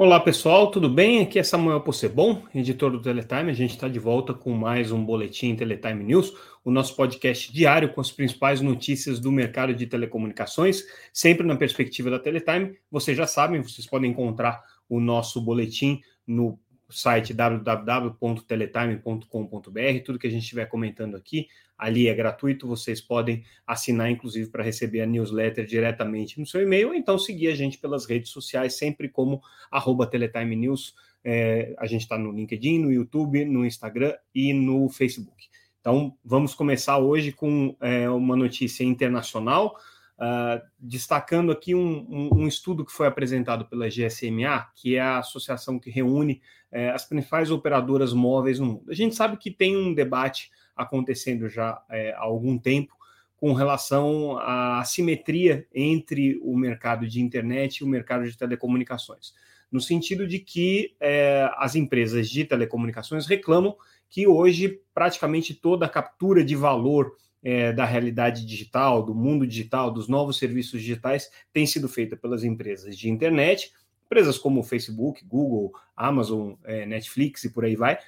Olá pessoal, tudo bem? Aqui é Samuel Possebon, editor do Teletime. A gente está de volta com mais um Boletim Teletime News, o nosso podcast diário com as principais notícias do mercado de telecomunicações, sempre na perspectiva da Teletime. Vocês já sabem, vocês podem encontrar o nosso boletim no site www.teletime.com.br. Tudo que a gente estiver comentando aqui, ali é gratuito. Vocês podem assinar, inclusive, para receber a newsletter diretamente no seu e-mail, ou então seguir a gente pelas redes sociais, sempre como arroba Teletime News. É, a gente está no LinkedIn, no YouTube, no Instagram e no Facebook. Então, vamos começar hoje com é, uma notícia internacional. Uh, destacando aqui um, um, um, estudo que foi apresentado pela GSMA, que é a associação que reúne uh, as principais operadoras móveis no mundo. A gente sabe que tem um debate acontecendo já uh, há algum tempo com relação à assimetria entre o mercado de internet e o mercado de telecomunicações, no sentido de que eh, as empresas de telecomunicações reclamam que hoje praticamente toda a captura de valor é, da realidade digital, do mundo digital, dos novos serviços digitais, tem sido feita pelas empresas de internet, empresas como Facebook, Google, Amazon, é, Netflix e por aí vai,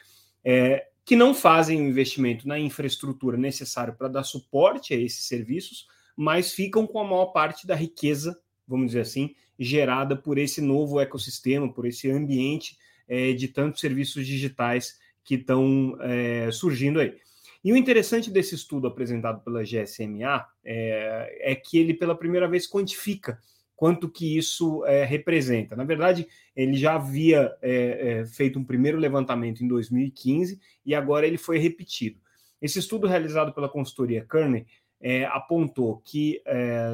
é, que não fazem o investimento na infraestrutura necessária para dar suporte a esses serviços, mas ficam com a maior parte da riqueza, vamos dizer assim, gerada por esse novo ecossistema, por esse ambiente é, de tantos serviços digitais que estão é, surgindo aí. E o interessante desse estudo apresentado pela GSMA é, é que ele, pela primeira vez, quantifica quanto que isso é, representa. Na verdade, ele já havia é, é feito um primeiro levantamento em 2015 e agora ele foi repetido. Esse estudo realizado pela consultoria Kearney é, apontou que é,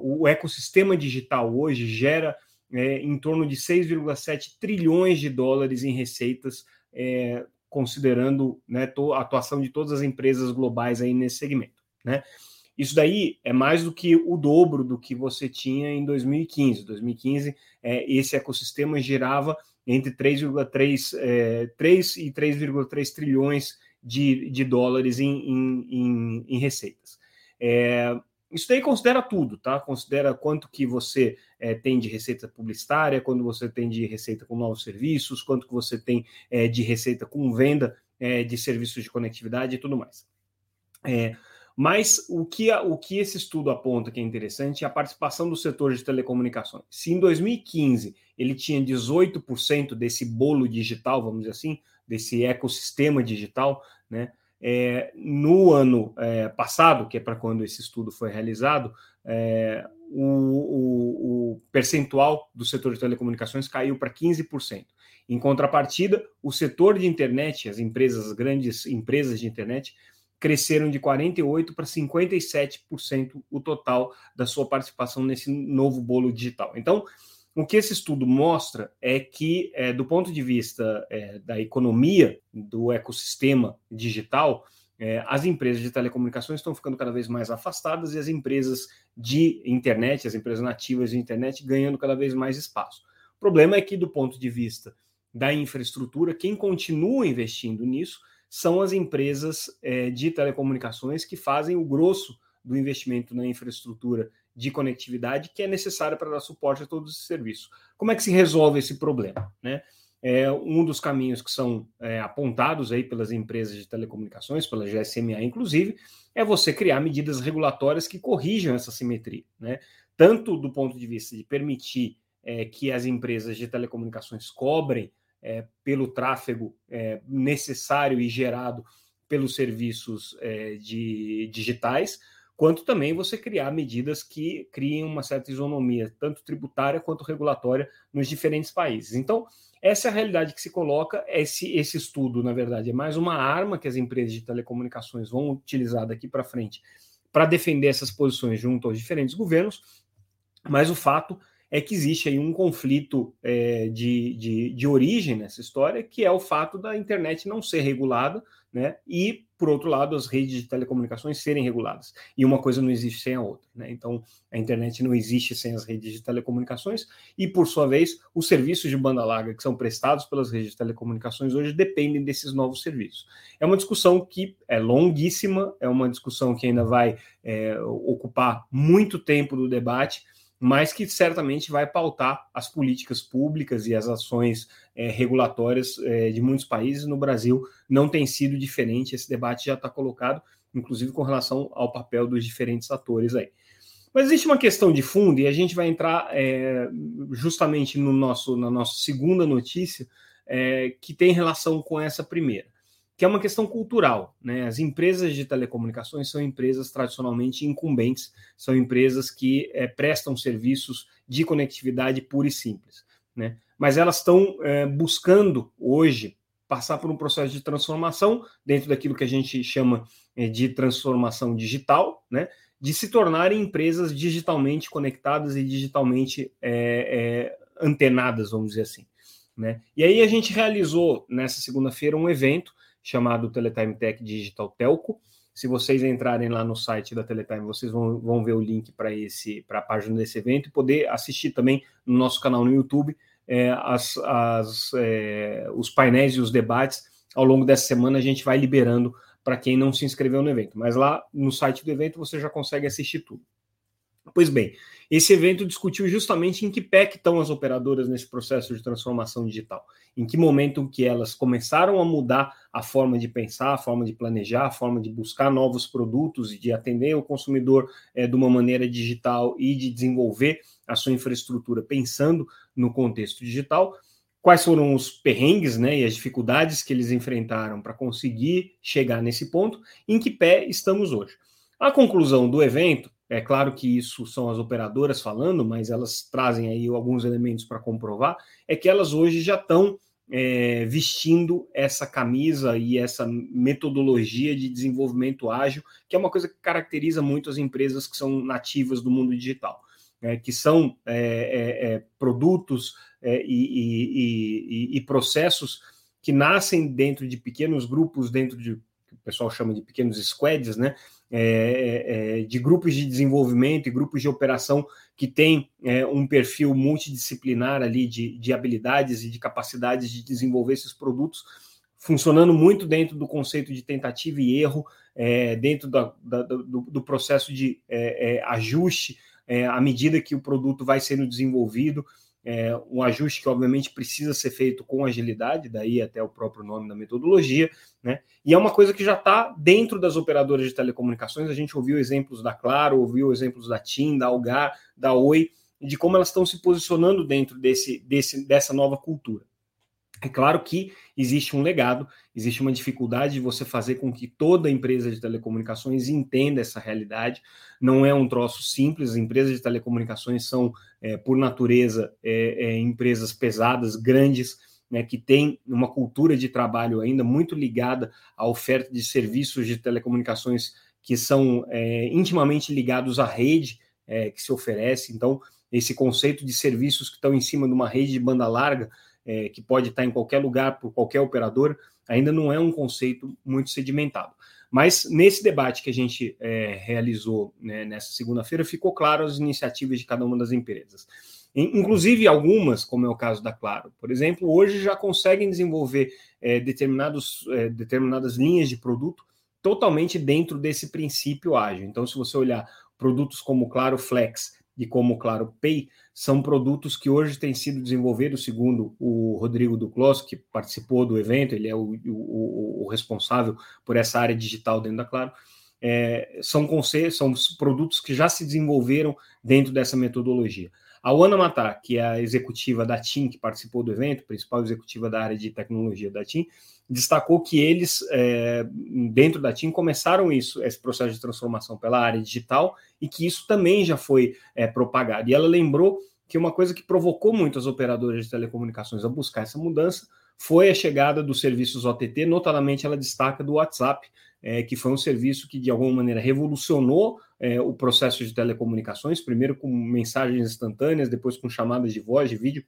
o ecossistema digital hoje gera em torno de 6,7 trilhões de dólares em receitas considerando né, a atuação de todas as empresas globais aí nesse segmento. Né? Isso daí é mais do que o dobro do que você tinha em 2015. 2015, é, esse ecossistema girava entre 3,3 é, 3 e 3,3 trilhões de, de dólares em, em, em, em receitas. É, isso daí considera tudo, tá? Considera quanto que você é, tem de receita publicitária, quando você tem de receita com novos serviços, quanto que você tem é, de receita com venda é, de serviços de conectividade e tudo mais. mas o que, o que esse estudo aponta que é interessante é a participação do setor de telecomunicações. Se em 2015 ele tinha 18% desse bolo digital, vamos dizer assim, desse ecossistema digital, né? É, no ano é, passado, que é para quando esse estudo foi realizado, é, o, o, o, percentual do setor de telecomunicações caiu para 15%. Em contrapartida, o setor de internet, as empresas, as grandes empresas de internet, cresceram de 48% para 57% o total da sua participação nesse novo bolo digital. Então, o que esse estudo mostra é que, é, do ponto de vista é, da economia, do ecossistema digital, é, as empresas de telecomunicações estão ficando cada vez mais afastadas e as empresas de internet, as empresas nativas de internet, ganhando cada vez mais espaço. O problema é que, do ponto de vista da infraestrutura, quem continua investindo nisso são as empresas é, de telecomunicações que fazem o grosso do investimento na infraestrutura de conectividade que é necessária para dar suporte a todos os serviços. Como é que se resolve esse problema? Né? É, um dos caminhos que são é, apontados aí pelas empresas de telecomunicações, pela GSMA inclusive, é você criar medidas regulatórias que corrijam essa simetria, né? tanto do ponto de vista de permitir é, que as empresas de telecomunicações cobrem é, pelo tráfego é, necessário e gerado pelos serviços é, de digitais, quanto também você criar medidas que criem uma certa isonomia, tanto tributária quanto regulatória, nos diferentes países. Então, essa é a realidade que se coloca. Esse, esse estudo, na verdade, é mais uma arma que as empresas de telecomunicações vão utilizar daqui para frente para defender essas posições junto aos diferentes governos, mas o fato é que existe aí um conflito é, de, de, de origem nessa história, que é o fato da internet não ser regulada, né? E, por outro lado, as redes de telecomunicações serem reguladas. E uma coisa não existe sem a outra. Né? Então, a internet não existe sem as redes de telecomunicações, e, por sua vez, os serviços de banda larga que são prestados pelas redes de telecomunicações hoje dependem desses novos serviços. É uma discussão que é longuíssima, é uma discussão que ainda vai é, ocupar muito tempo do debate mas que certamente vai pautar as políticas públicas e as ações é, regulatórias é, de muitos países. No Brasil não tem sido diferente, esse debate já está colocado, inclusive com relação ao papel dos diferentes atores aí. Mas existe uma questão de fundo, e a gente vai entrar é, justamente no nosso, na nossa segunda notícia, é, que tem relação com essa primeira que é uma questão cultural. Né? As empresas de telecomunicações são empresas tradicionalmente incumbentes, são empresas que é, prestam serviços de conectividade pura e simples. Né? Mas elas estão é, buscando hoje passar por um processo de transformação dentro daquilo que a gente chama é, de transformação digital, né? de se tornarem empresas digitalmente conectadas e digitalmente antenadas, vamos dizer assim. Né? E aí a gente realizou nessa segunda-feira um evento chamado Teletime Tech Digital Telco. Se vocês entrarem lá no site da Teletime, vocês vão, vão ver o link para esse para a página desse evento e poder assistir também no nosso canal no YouTube é, as, as, é, os painéis e os debates. Ao longo dessa semana a gente vai liberando para quem não se inscreveu no evento. Mas lá no site do evento você já consegue assistir tudo. Pois bem, esse evento discutiu justamente em que pé que estão as operadoras nesse processo de transformação digital, em que momento que elas começaram a mudar a forma de pensar, a forma de planejar, a forma de buscar novos produtos e de atender o consumidor é, de uma maneira digital e de desenvolver a sua infraestrutura pensando no contexto digital. Quais foram os perrengues né, e as dificuldades que eles enfrentaram para conseguir chegar nesse ponto, em que pé estamos hoje. A conclusão do evento é claro que isso são as operadoras falando, mas elas trazem aí alguns elementos para comprovar. É que elas hoje já estão é, vestindo essa camisa e essa metodologia de desenvolvimento ágil, que é uma coisa que caracteriza muito as empresas que são nativas do mundo digital, né, que são é, é, é produtos é, e, e, e processos que nascem dentro de pequenos grupos, dentro de que o pessoal chama de pequenos squads, né? É, é, é, de grupos de desenvolvimento e grupos de operação que têm é, um perfil multidisciplinar ali de, de habilidades e de capacidades de desenvolver esses produtos, funcionando muito dentro do conceito de tentativa e erro, é, dentro da, da, do, do, processo de é, ajuste à medida que o produto vai sendo desenvolvido é, um ajuste que obviamente precisa ser feito com agilidade, daí até o próprio nome da metodologia, né? E é uma coisa que já está dentro das operadoras de telecomunicações. A gente ouviu exemplos da Claro, ouviu exemplos da TIM, da Algar, da Oi, de como elas estão se posicionando dentro desse, desse, dessa nova cultura. É claro que existe um legado, existe uma dificuldade de você fazer com que toda empresa de telecomunicações entenda essa realidade. Não é um troço simples, as empresas de telecomunicações são, é, por natureza, é, é, empresas pesadas, grandes, né, que têm uma cultura de trabalho ainda muito ligada à oferta de serviços de telecomunicações que são é, intimamente ligados à rede é, que se oferece. Então, esse conceito de serviços que estão em cima de uma rede de banda larga é, que pode estar em qualquer lugar por qualquer operador, ainda não é um conceito muito sedimentado. Mas nesse debate que a gente é, realizou né, nessa segunda-feira, ficou claro as iniciativas de cada uma das empresas. Inclusive algumas, como é o caso da Claro, por exemplo, hoje já conseguem desenvolver é, determinados, é, determinadas linhas de produto totalmente dentro desse princípio ágil. Então, se você olhar produtos como Claro Flex, e como, claro, Pay, são produtos que hoje têm sido desenvolvidos, segundo o Rodrigo Duclos, que participou do evento, ele é o, o, o responsável por essa área digital dentro da Claro, é, são, são produtos que já se desenvolveram dentro dessa metodologia. A Ana Matar, que é a executiva da TIM, que participou do evento, principal executiva da área de tecnologia da TIM, destacou que eles, é, dentro da TIM, começaram isso, esse processo de transformação pela área digital e que isso também já foi é, propagado. E ela lembrou que uma coisa que provocou muitas operadoras de telecomunicações a buscar essa mudança foi a chegada dos serviços OTT, notadamente ela destaca do WhatsApp, é, que foi um serviço que de alguma maneira revolucionou é, o processo de telecomunicações, primeiro com mensagens instantâneas, depois com chamadas de voz, de vídeo,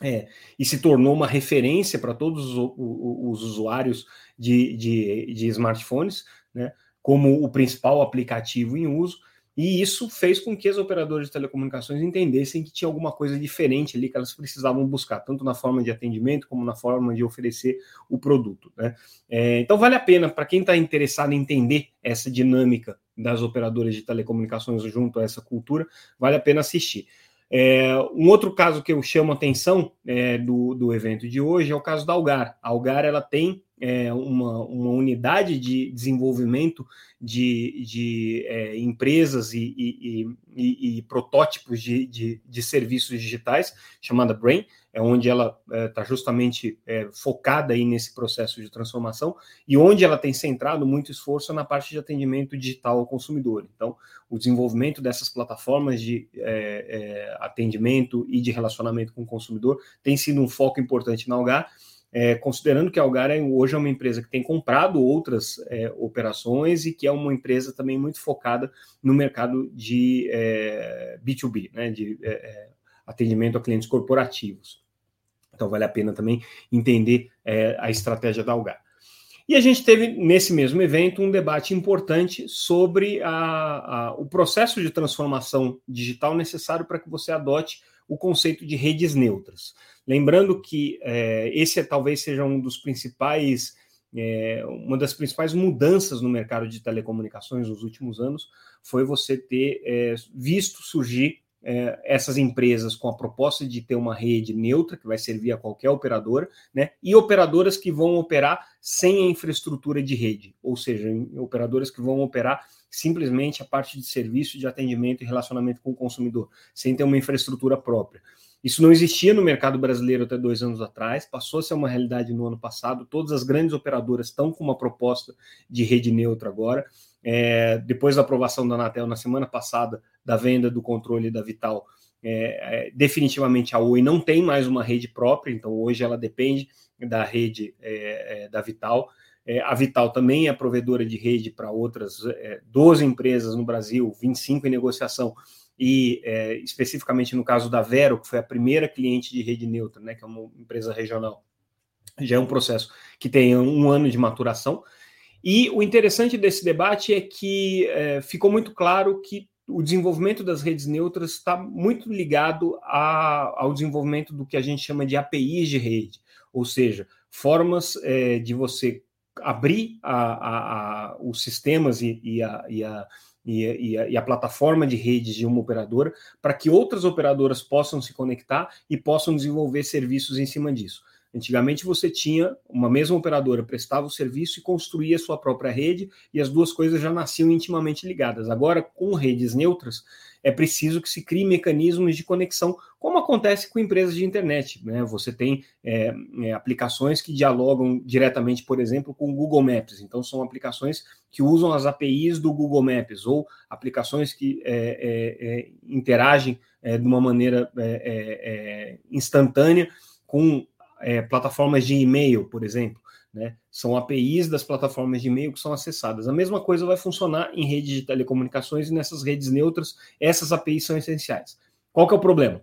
é, e se tornou uma referência para todos os, os usuários de, de, de, smartphones, né, como o principal aplicativo em uso. E isso fez com que as operadoras de telecomunicações entendessem que tinha alguma coisa diferente ali que elas precisavam buscar, tanto na forma de atendimento como na forma de oferecer o produto. Né? É, então, vale a pena, para quem está interessado em entender essa dinâmica das operadoras de telecomunicações junto a essa cultura, vale a pena assistir. É, um outro caso que eu chamo a atenção é, do, do evento de hoje é o caso da Algar. A Algar ela tem é, uma, uma unidade de desenvolvimento de, de é, empresas e, e, e, e protótipos de, de, de, serviços digitais, chamada Brain, é onde ela está é, justamente é, focada aí nesse processo de transformação e onde ela tem centrado muito esforço na parte de atendimento digital ao consumidor. Então, o desenvolvimento dessas plataformas de é, é, atendimento e de relacionamento com o consumidor tem sido um foco importante na Algar é, considerando que a Algar hoje é uma empresa que tem comprado outras é, operações e que é uma empresa também muito focada no mercado de é, B2B, né, de é, é, atendimento a clientes corporativos. Então vale a pena também entender é, a estratégia da Algar. E a gente teve nesse mesmo evento um debate importante sobre a, a, o processo de transformação digital necessário para que você adote o conceito de redes neutras. Lembrando que é, esse é, talvez seja um dos principais, é, uma das principais mudanças no mercado de telecomunicações nos últimos anos, foi você ter é, visto surgir é, essas empresas com a proposta de ter uma rede neutra, que vai servir a qualquer operadora, né, e operadoras que vão operar sem a infraestrutura de rede, ou seja, operadoras que vão operar simplesmente a parte de serviço, de atendimento e relacionamento com o consumidor, sem ter uma infraestrutura própria. Isso não existia no mercado brasileiro até dois anos atrás, passou a ser uma realidade no ano passado. Todas as grandes operadoras estão com uma proposta de rede neutra agora. É, depois da aprovação da Anatel na semana passada da venda do controle da Vital, é, é, definitivamente a Oi não tem mais uma rede própria, então hoje ela depende da rede é, é, da Vital. É, a Vital também é provedora de rede para outras 12 empresas no Brasil, 25 em negociação, e especificamente no caso da Vero, que foi a primeira cliente de rede neutra, né, que é uma empresa regional. Já é um processo que tem um ano de maturação. E o interessante desse debate é que é, ficou muito claro que o desenvolvimento das redes neutras está muito ligado a, ao desenvolvimento do que a gente chama de APIs de rede, ou seja, formas é, de você abrir a, a, os sistemas e, e, a, e, e, a, e a plataforma de redes de uma operadora para que outras operadoras possam se conectar e possam desenvolver serviços em cima disso. Antigamente você tinha uma mesma operadora prestava o serviço e construía sua própria rede e as duas coisas já nasciam intimamente ligadas. Agora, com redes neutras, é preciso que se crie mecanismos de conexão, como acontece com empresas de internet. Né? Você tem é, é, aplicações que dialogam diretamente, por exemplo, com o Google Maps. Então, são aplicações que usam as APIs do Google Maps ou aplicações que é, é, é interagem é, de uma maneira instantânea com é, plataformas de e-mail, por exemplo. Né? São APIs das plataformas de e-mail que são acessadas. A mesma coisa vai funcionar em redes de telecomunicações e nessas redes neutras, essas APIs são essenciais. Qual que é o problema?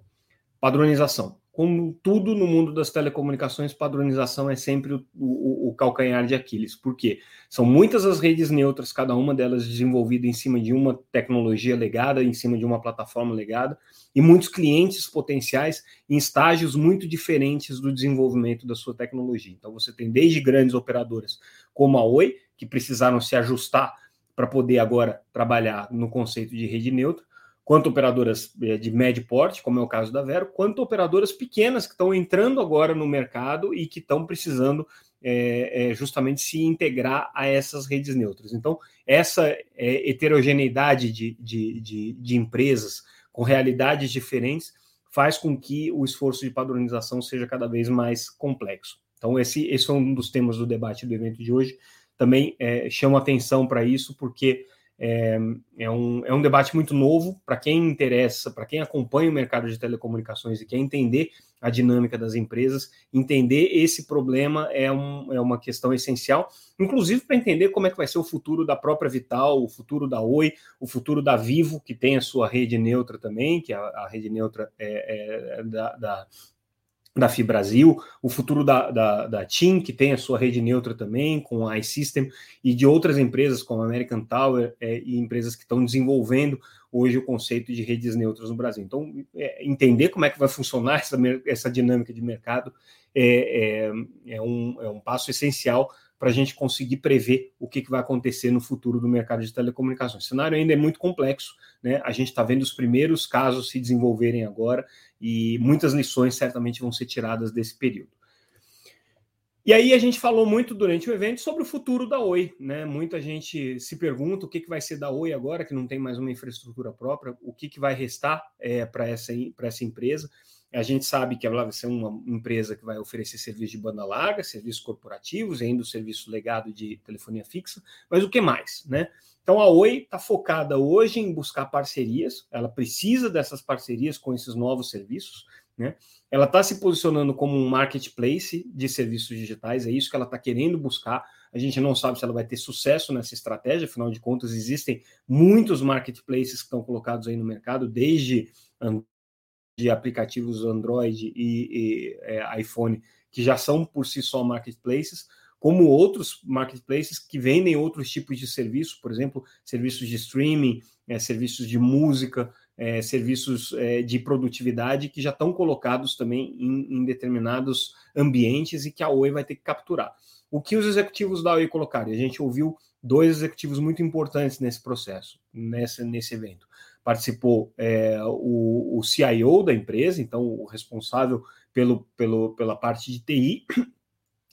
Padronização como tudo no mundo das telecomunicações, padronização é sempre o, o, o, calcanhar de Aquiles. Por quê? São muitas as redes neutras, cada uma delas desenvolvida em cima de uma tecnologia legada, em cima de uma plataforma legada, e muitos clientes potenciais em estágios muito diferentes do desenvolvimento da sua tecnologia. Então, você tem desde grandes operadoras como a Oi, que precisaram se ajustar para poder agora trabalhar no conceito de rede neutra, quanto operadoras eh, de médio porte, como é o caso da Vero, quanto operadoras pequenas que estão entrando agora no mercado e que estão precisando é, é, justamente se integrar a essas redes neutras. Então, essa é, heterogeneidade de, de, de, de, empresas com realidades diferentes faz com que o esforço de padronização seja cada vez mais complexo. Então, esse, esse é um dos temas do debate do evento de hoje. Também chama atenção para isso, porque é, é, um, é um debate muito novo para quem interessa, para quem acompanha o mercado de telecomunicações e quer entender a dinâmica das empresas, entender esse problema é, um, é uma questão essencial, inclusive para entender como é que vai ser o futuro da própria Vital, o futuro da Oi, o futuro da Vivo, que tem a sua rede neutra também, que a, a rede neutra é, é da, da da Fibrasil, o futuro da, da, da TIM, que tem a sua rede neutra também, com a iSystem, e de outras empresas como a American Tower é, e empresas que estão desenvolvendo hoje o conceito de redes neutras no Brasil. Então, é, entender como é que vai funcionar essa, essa dinâmica de mercado é, é, é um, é um passo essencial para a gente conseguir prever o que, que, vai acontecer no futuro do mercado de telecomunicações. O cenário ainda é muito complexo, né? A gente está vendo os primeiros casos se desenvolverem agora e muitas lições certamente vão ser tiradas desse período. E aí a gente falou muito durante o evento sobre o futuro da Oi, né? Muita gente se pergunta o que, que vai ser da Oi agora, que não tem mais uma infraestrutura própria, o que, que vai restar é, para essa, essa empresa. A gente sabe que ela vai ser uma empresa que vai oferecer serviço de banda larga, serviços corporativos, ainda o serviço legado de telefonia fixa, mas o que mais, né? Então a Oi está focada hoje em buscar parcerias, ela precisa dessas parcerias com esses novos serviços, né? Ela está se posicionando como um marketplace de serviços digitais, é isso que ela está querendo buscar. A gente não sabe se ela vai ter sucesso nessa estratégia, afinal de contas, existem muitos marketplaces que estão colocados aí no mercado, desde de aplicativos Android e, e é, iPhone, que já são por si só marketplaces, como outros marketplaces que vendem outros tipos de serviços, por exemplo, serviços de streaming, é, serviços de música, é, serviços é, de produtividade que já estão colocados também em, em, determinados ambientes e que a Oi vai ter que capturar. O que os executivos da Oi colocaram? A gente ouviu dois executivos muito importantes nesse processo, nesse evento. Participou é, o, o CIO da empresa, então o responsável pelo, pelo, pela parte de TI,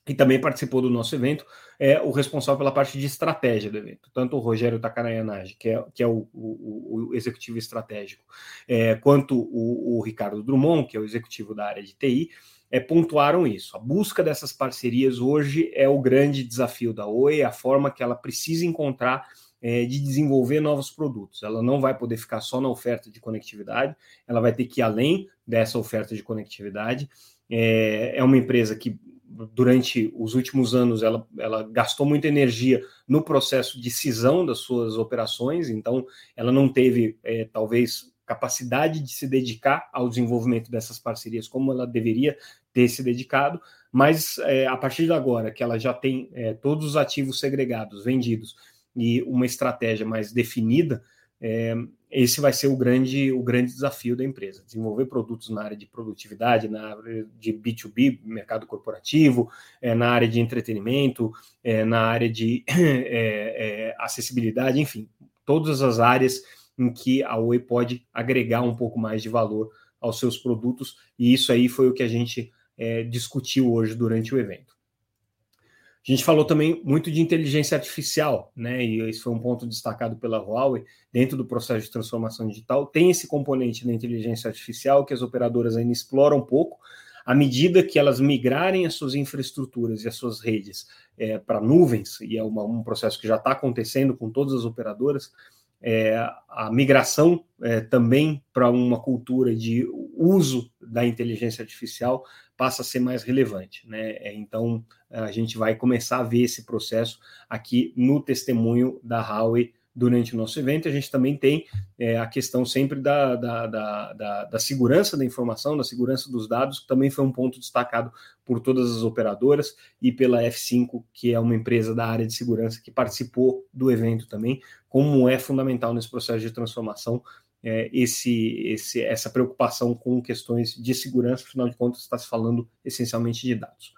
e também participou do nosso evento, é o responsável pela parte de estratégia do evento, tanto o Rogério Takarayanagi, que é, que é o, o, o executivo estratégico, é, quanto o, o, Ricardo Drummond, que é o executivo da área de TI, é, pontuaram isso. A busca dessas parcerias hoje é o grande desafio da Oi, é a forma que ela precisa encontrar é, de desenvolver novos produtos. Ela não vai poder ficar só na oferta de conectividade, ela vai ter que ir além dessa oferta de conectividade. É, é uma empresa que durante os últimos anos ela, ela gastou muita energia no processo de cisão das suas operações, então ela não teve, é, talvez, capacidade de se dedicar ao desenvolvimento dessas parcerias como ela deveria ter se dedicado, mas é, a partir de agora que ela já tem é, todos os ativos segregados, vendidos e uma estratégia mais definida, é, esse vai ser o grande, o grande desafio da empresa: desenvolver produtos na área de produtividade, na área de B2B, mercado corporativo, é, na área de entretenimento, é, na área de é, é, acessibilidade, enfim, todas as áreas em que a Oi pode agregar um pouco mais de valor aos seus produtos, e isso aí foi o que a gente é, discutiu hoje durante o evento. A gente falou também muito de inteligência artificial, né? E esse foi um ponto destacado pela Huawei dentro do processo de transformação digital. Tem esse componente da inteligência artificial que as operadoras ainda exploram um pouco. À medida que elas migrarem as suas infraestruturas e as suas redes é, para nuvens, e é uma, um processo que já está acontecendo com todas as operadoras, é, a migração é, também para uma cultura de uso da inteligência artificial passa a ser mais relevante. Né? É, então, a gente vai começar a ver esse processo aqui no testemunho da Huawei durante o nosso evento. A gente também tem é, a questão sempre da, da, da, da, da segurança da informação, da segurança dos dados, que também foi um ponto destacado por todas as operadoras e pela F5, que é uma empresa da área de segurança que participou do evento também, como é fundamental nesse processo de transformação é, esse, esse, essa preocupação com questões de segurança, afinal de contas, está se falando essencialmente de dados.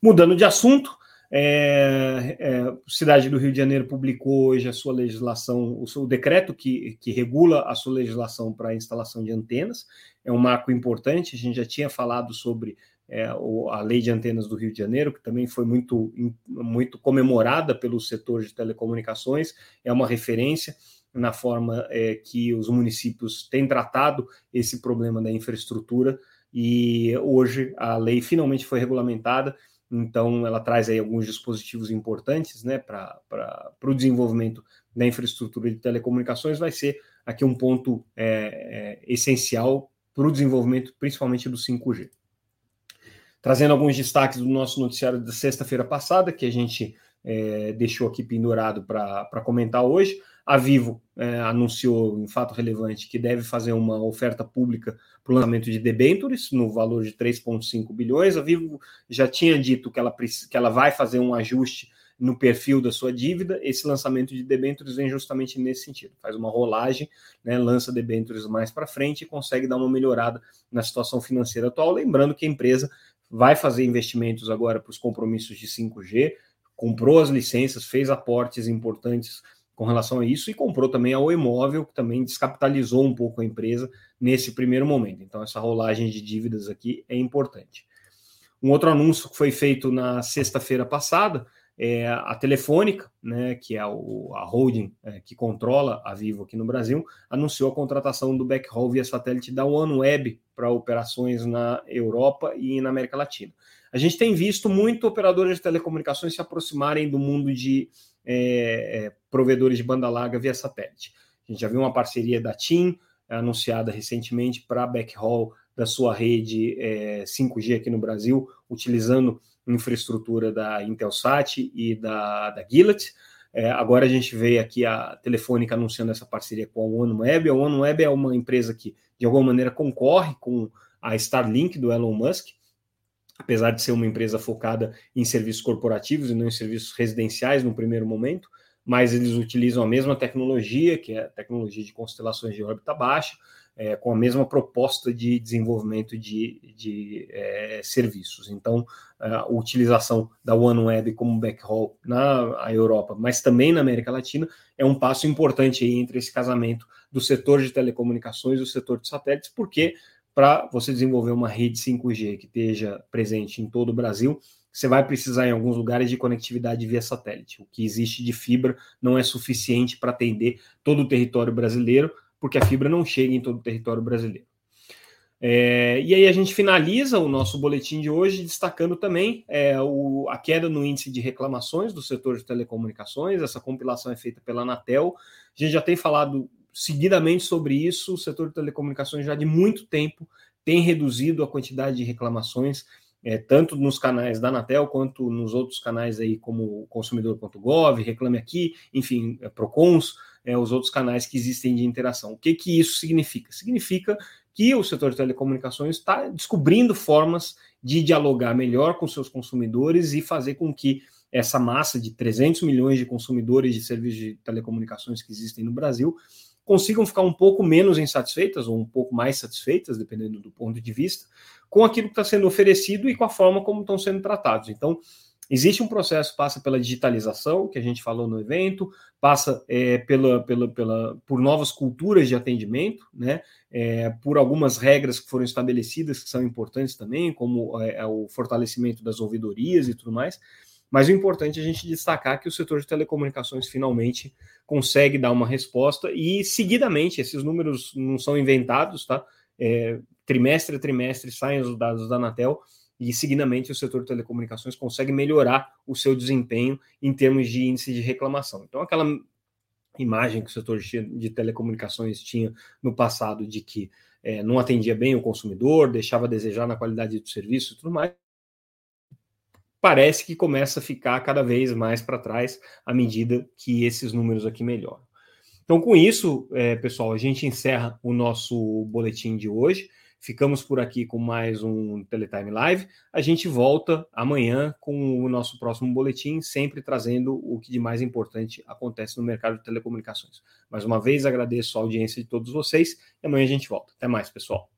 Mudando de assunto, é, é, Cidade do Rio de Janeiro publicou hoje a sua legislação, o seu decreto que, que regula a sua legislação para a instalação de antenas. É um marco importante. A gente já tinha falado sobre é, a lei de antenas do Rio de Janeiro, que também foi muito, muito comemorada pelo setor de telecomunicações. É uma referência na forma é, que os municípios têm tratado esse problema da infraestrutura. E hoje a lei finalmente foi regulamentada então, ela traz aí alguns dispositivos importantes né, para o desenvolvimento da infraestrutura de telecomunicações. Vai ser aqui um ponto é, é, essencial para o desenvolvimento, principalmente do 5G. Trazendo alguns destaques do nosso noticiário da sexta-feira passada, que a gente é, deixou aqui pendurado para comentar hoje. A Vivo é, anunciou, em fato relevante, que deve fazer uma oferta pública para o lançamento de debentures no valor de 3,5 bilhões. A Vivo já tinha dito que ela, que ela vai fazer um ajuste no perfil da sua dívida, esse lançamento de debêntures vem justamente nesse sentido. Faz uma rolagem, né, lança debêntures mais para frente e consegue dar uma melhorada na situação financeira atual. Lembrando que a empresa vai fazer investimentos agora para os compromissos de 5G, comprou as licenças, fez aportes importantes com relação a isso e comprou também a O Imóvel, que também descapitalizou um pouco a empresa nesse primeiro momento. Então, essa rolagem de dívidas aqui é importante. Um outro anúncio que foi feito na sexta-feira passada é a Telefônica, né, que é o, a holding é, que controla a Vivo aqui no Brasil, anunciou a contratação do backhaul via satélite da OneWeb para operações na Europa e na América Latina. A gente tem visto muito operadores de telecomunicações se aproximarem do mundo de é, é, provedores de banda larga via satélite. A gente já viu uma parceria da TIM, anunciada recentemente, para backhaul da sua rede é, 5G aqui no Brasil, utilizando infraestrutura da Intelsat e da, da Gilat. É, agora a gente vê aqui a Telefônica anunciando essa parceria com a OneWeb. A OneWeb é uma empresa que, de alguma maneira, concorre com a Starlink do Elon Musk, apesar de ser uma empresa focada em serviços corporativos e não em serviços residenciais no primeiro momento, mas eles utilizam a mesma tecnologia, que é a tecnologia de constelações de órbita baixa, é, com a mesma proposta de desenvolvimento de, de é, serviços. Então, a utilização da OneWeb como backhaul na Europa, mas também na América Latina, é um passo importante entre esse casamento do setor de telecomunicações e o setor de satélites, porque para você desenvolver uma rede 5G que esteja presente em todo o Brasil, você vai precisar em alguns lugares de conectividade via satélite. O que existe de fibra não é suficiente para atender todo o território brasileiro, porque a fibra não chega em todo o território brasileiro. É, e aí a gente finaliza o nosso boletim de hoje destacando também é, o, a queda no índice de reclamações do setor de telecomunicações. Essa compilação é feita pela Anatel. A gente já tem falado seguidamente sobre isso. O setor de telecomunicações já de muito tempo tem reduzido a quantidade de reclamações, é, tanto nos canais da Anatel quanto nos outros canais aí como consumidor.gov, Reclame Aqui, enfim, é, Procons é, os outros canais que existem de interação. O que, que isso significa? Significa que o setor de telecomunicações está descobrindo formas de dialogar melhor com seus consumidores e fazer com que essa massa de 300 milhões de consumidores de serviços de telecomunicações que existem no Brasil consigam ficar um pouco menos insatisfeitas ou um pouco mais satisfeitas, dependendo do ponto de vista, com aquilo que está sendo oferecido e com a forma como estão sendo tratados. Então, Existe um processo, passa pela digitalização, que a gente falou no evento, passa é, pela, pela, pela, por novas culturas de atendimento, né, é, por algumas regras que foram estabelecidas que são importantes também, como é, é, o fortalecimento das ouvidorias e tudo mais. Mas o importante é a gente destacar que o setor de telecomunicações finalmente consegue dar uma resposta e, seguidamente, esses números não são inventados, tá? É, trimestre a trimestre saem os dados da Anatel e seguidamente o setor de telecomunicações consegue melhorar o seu desempenho em termos de índice de reclamação. Então, aquela imagem que o setor de telecomunicações tinha no passado de que é, não atendia bem o consumidor, deixava a desejar na qualidade do serviço e tudo mais, parece que começa a ficar cada vez mais para trás à medida que esses números aqui melhoram. Então, com isso, é, pessoal, a gente encerra o nosso boletim de hoje. Ficamos por aqui com mais um Teletime Live. A gente volta amanhã com o nosso próximo boletim, sempre trazendo o que de mais importante acontece no mercado de telecomunicações. Mais uma vez, agradeço a audiência de todos vocês e amanhã a gente volta. Até mais, pessoal.